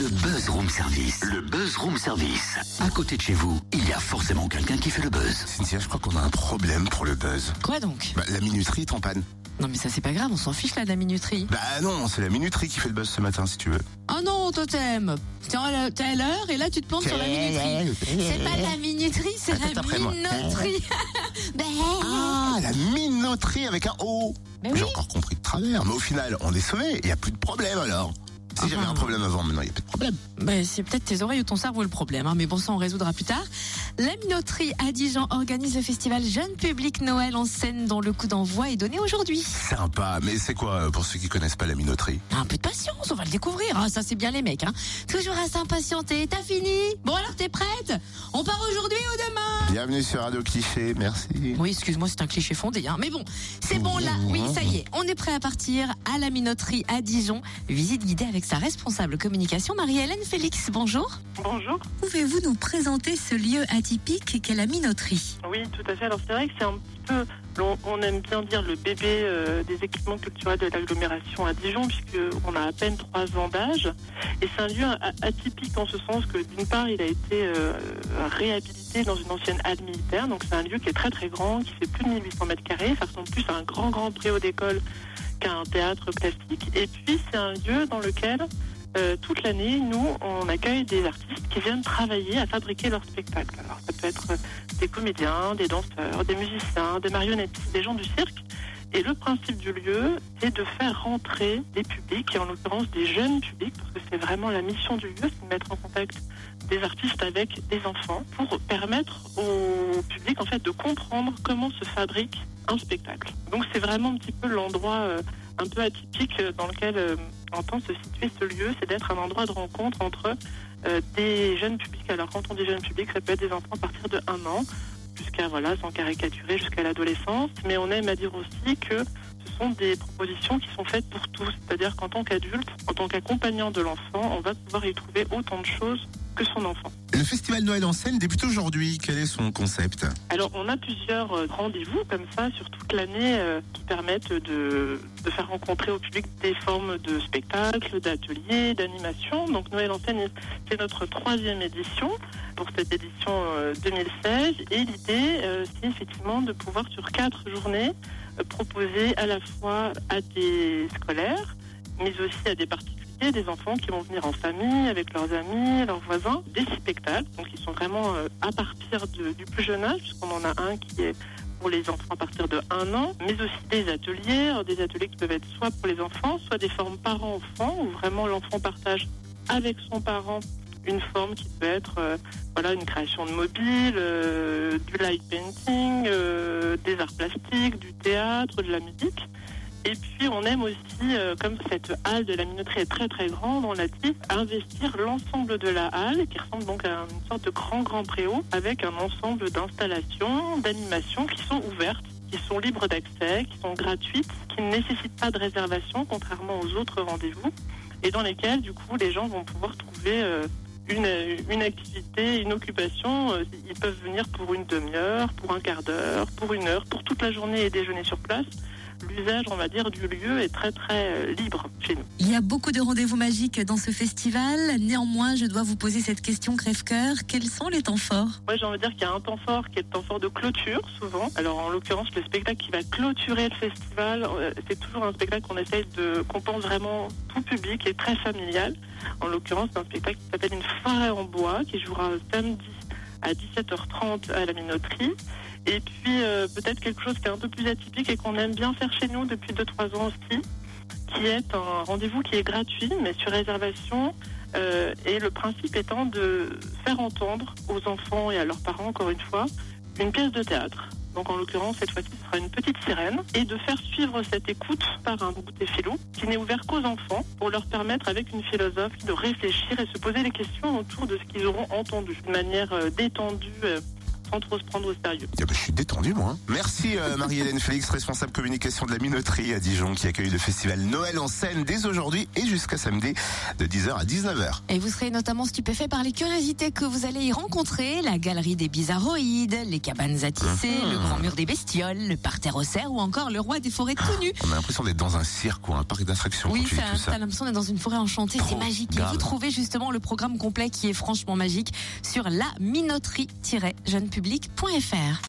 Le Buzz Room Service. Le Buzz Room Service. À côté de chez vous, il y a forcément quelqu'un qui fait le buzz. Cynthia, je crois qu'on a un problème pour le buzz. Quoi donc? Bah, la minuterie est en panne. Non mais ça c'est pas grave, on s'en fiche là de la minuterie. Bah non, c'est la minuterie qui fait le buzz ce matin, si tu veux. Oh non, totem T'es à t'es à l'heure et là tu te plantes sur la minuterie. C'est pas la minuterie, c'est la minoterie. Ben, Ah, la minoterie avec un O. Mais J'ai oui. encore compris de travers, mais au final, on est sauvé. Il n'y a plus de problème alors. Si j'avais un problème avant, maintenant, il n'y a plus de problème. Ben, c'est peut-être tes oreilles ou ton cerveau le problème, hein, mais bon, ça on résoudra plus tard. La minoterie à Dijon organise le festival Jeune Public Noël en scène dont le coup d'envoi est donné aujourd'hui. Sympa, mais c'est quoi euh, pour ceux qui connaissent pas la minoterie? Un peu de patience, on va le découvrir. Ah, ça c'est bien les mecs. Hein. Toujours à s'impatienter. T'as fini? Bon alors t'es prête? On part aujourd'hui ou demain Bienvenue sur Radio Cliché, merci. Oui, excuse-moi, c'est un cliché fondé. Hein. Mais bon, c'est bon là. Oui, ça y est. On est prêt à partir à la minoterie à Dijon. Visite guidée avec sa responsable communication, Marie-Hélène Félix. Bonjour. Bonjour. Pouvez-vous nous présenter ce lieu atypique qu'est la minoterie? Oui, tout à fait. Alors c'est vrai que c'est un petit peu, on, aime bien dire le bébé euh, des équipements culturels de l'agglomération à Dijon, puisque on a à peine trois ans d'âge. Et c'est un lieu atypique en ce sens que d'une part, il a été euh, réhabilité dans une ancienne halle militaire. Donc c'est un lieu qui est très très grand, qui fait plus de 1800 mètres carrés. Ça ressemble plus à un grand grand préau d'école qu'à un théâtre classique. Et puis c'est un lieu dans lequel euh, toute l'année, nous, on accueille des artistes qui viennent travailler à fabriquer leur spectacle. Alors, ça peut être euh, des comédiens, des danseurs, des musiciens, des marionnettistes, des gens du cirque. Et le principe du lieu, c'est de faire rentrer des publics, et en l'occurrence des jeunes publics, parce que c'est vraiment la mission du lieu, c'est de mettre en contact des artistes avec des enfants pour permettre au public en fait de comprendre comment se fabrique un spectacle. Donc c'est vraiment un petit peu l'endroit euh, un peu atypique dans lequel entend se situer ce lieu, c'est d'être un endroit de rencontre entre euh, des jeunes publics. Alors quand on dit jeunes publics, ça peut être des enfants à partir de un an jusqu'à voilà, sans caricaturer, jusqu'à l'adolescence. Mais on aime à dire aussi que ce sont des propositions qui sont faites pour tous. C'est-à-dire qu'en tant qu'adulte, en tant qu'accompagnant de l'enfant, on va pouvoir y trouver autant de choses que son enfant. Le festival Noël en scène débute aujourd'hui. Quel est son concept? Alors, on a plusieurs euh, rendez-vous comme ça sur toute l'année euh, qui permettent de, de faire rencontrer au public des formes de spectacles, d'ateliers, d'animations. Donc, Noël en scène, c'est notre troisième édition pour cette édition euh, 2016. Et l'idée, euh, c'est effectivement de pouvoir sur quatre journées euh, proposer à la fois à des scolaires, mais aussi à des particuliers, des enfants qui vont venir en famille, avec leurs amis, leurs voisins, des spectacles. Donc ils sont vraiment euh, à partir du plus jeune âge, puisqu'on en a un qui est pour les enfants à partir de un an, mais aussi des ateliers, des ateliers qui peuvent être soit pour les enfants, soit des formes parents-enfants, où vraiment l'enfant partage avec son parent une forme qui peut être euh, voilà une création de mobile, euh, du light painting, des arts plastiques, du théâtre, de la musique. Et puis on aime aussi, euh, comme cette halle de la minoterie est très très grande, on l'a dit, investir l'ensemble de la halle, qui ressemble donc à une sorte de grand grand préau, avec un ensemble d'installations, d'animations qui sont ouvertes, qui sont libres d'accès, qui sont gratuites, qui ne nécessitent pas de réservation, contrairement aux autres rendez-vous, et dans lesquelles du coup les gens vont pouvoir trouver euh, une, activité, une occupation. Euh, Ils peuvent venir pour une demi-heure, pour un quart d'heure, pour une heure, pour toute la journée et déjeuner sur place. L'usage, on va dire, du lieu est très très euh, libre chez nous. Il y a beaucoup de rendez-vous magiques dans ce festival. Néanmoins, je dois vous poser cette question crève-cœur. Quels sont les temps forts? Moi, j'ai envie de dire qu'il y a un temps fort qui est le temps fort de clôture, souvent. Alors, en l'occurrence, le spectacle qui va clôturer le festival, euh, c'est toujours un spectacle qu'on essaye de, qu'on pense vraiment tout public et très familial. En l'occurrence, c'est un spectacle qui s'appelle Une forêt en bois, qui jouera samedi à 17h30 à la minoterie. Et puis, euh, peut-être quelque chose qui est un peu plus atypique et qu'on aime bien faire chez nous depuis 2-3 ans aussi, qui est un rendez-vous qui est gratuit, mais sur réservation. Euh, et le principe étant de faire entendre aux enfants et à leurs parents, encore une fois, une pièce de théâtre. Donc en l'occurrence, cette fois-ci, ce sera une petite sirène. Et de faire suivre cette écoute par un goûter philo qui n'est ouvert qu'aux enfants pour leur permettre, avec une philosophie, de réfléchir et se poser des questions autour de ce qu'ils auront entendu. De manière euh, détendue, euh, sans trop se prendre au sérieux. Eh ben, je suis détendu, moi. hein. Merci euh, Marie-Hélène Félix, responsable communication de la Minoterie à Dijon, qui accueille le festival Noël en scène dès aujourd'hui et jusqu'à samedi de 10h à 19h. Et vous serez notamment stupéfait par les curiosités que vous allez y rencontrer, la galerie des bizarroïdes, les cabanes à tisser, Mhm. le grand mur des bestioles, le parterre aux cerfs ou encore le roi des forêts tout nu. On a l'impression d'être dans un cirque ou un parc d'attractions Oui, quand tu dis ça- t'as l'impression d'être dans une forêt enchantée, c'est magique. Et vous trouvez justement le programme complet qui est franchement magique sur la minoterie-jeunepublic.fr.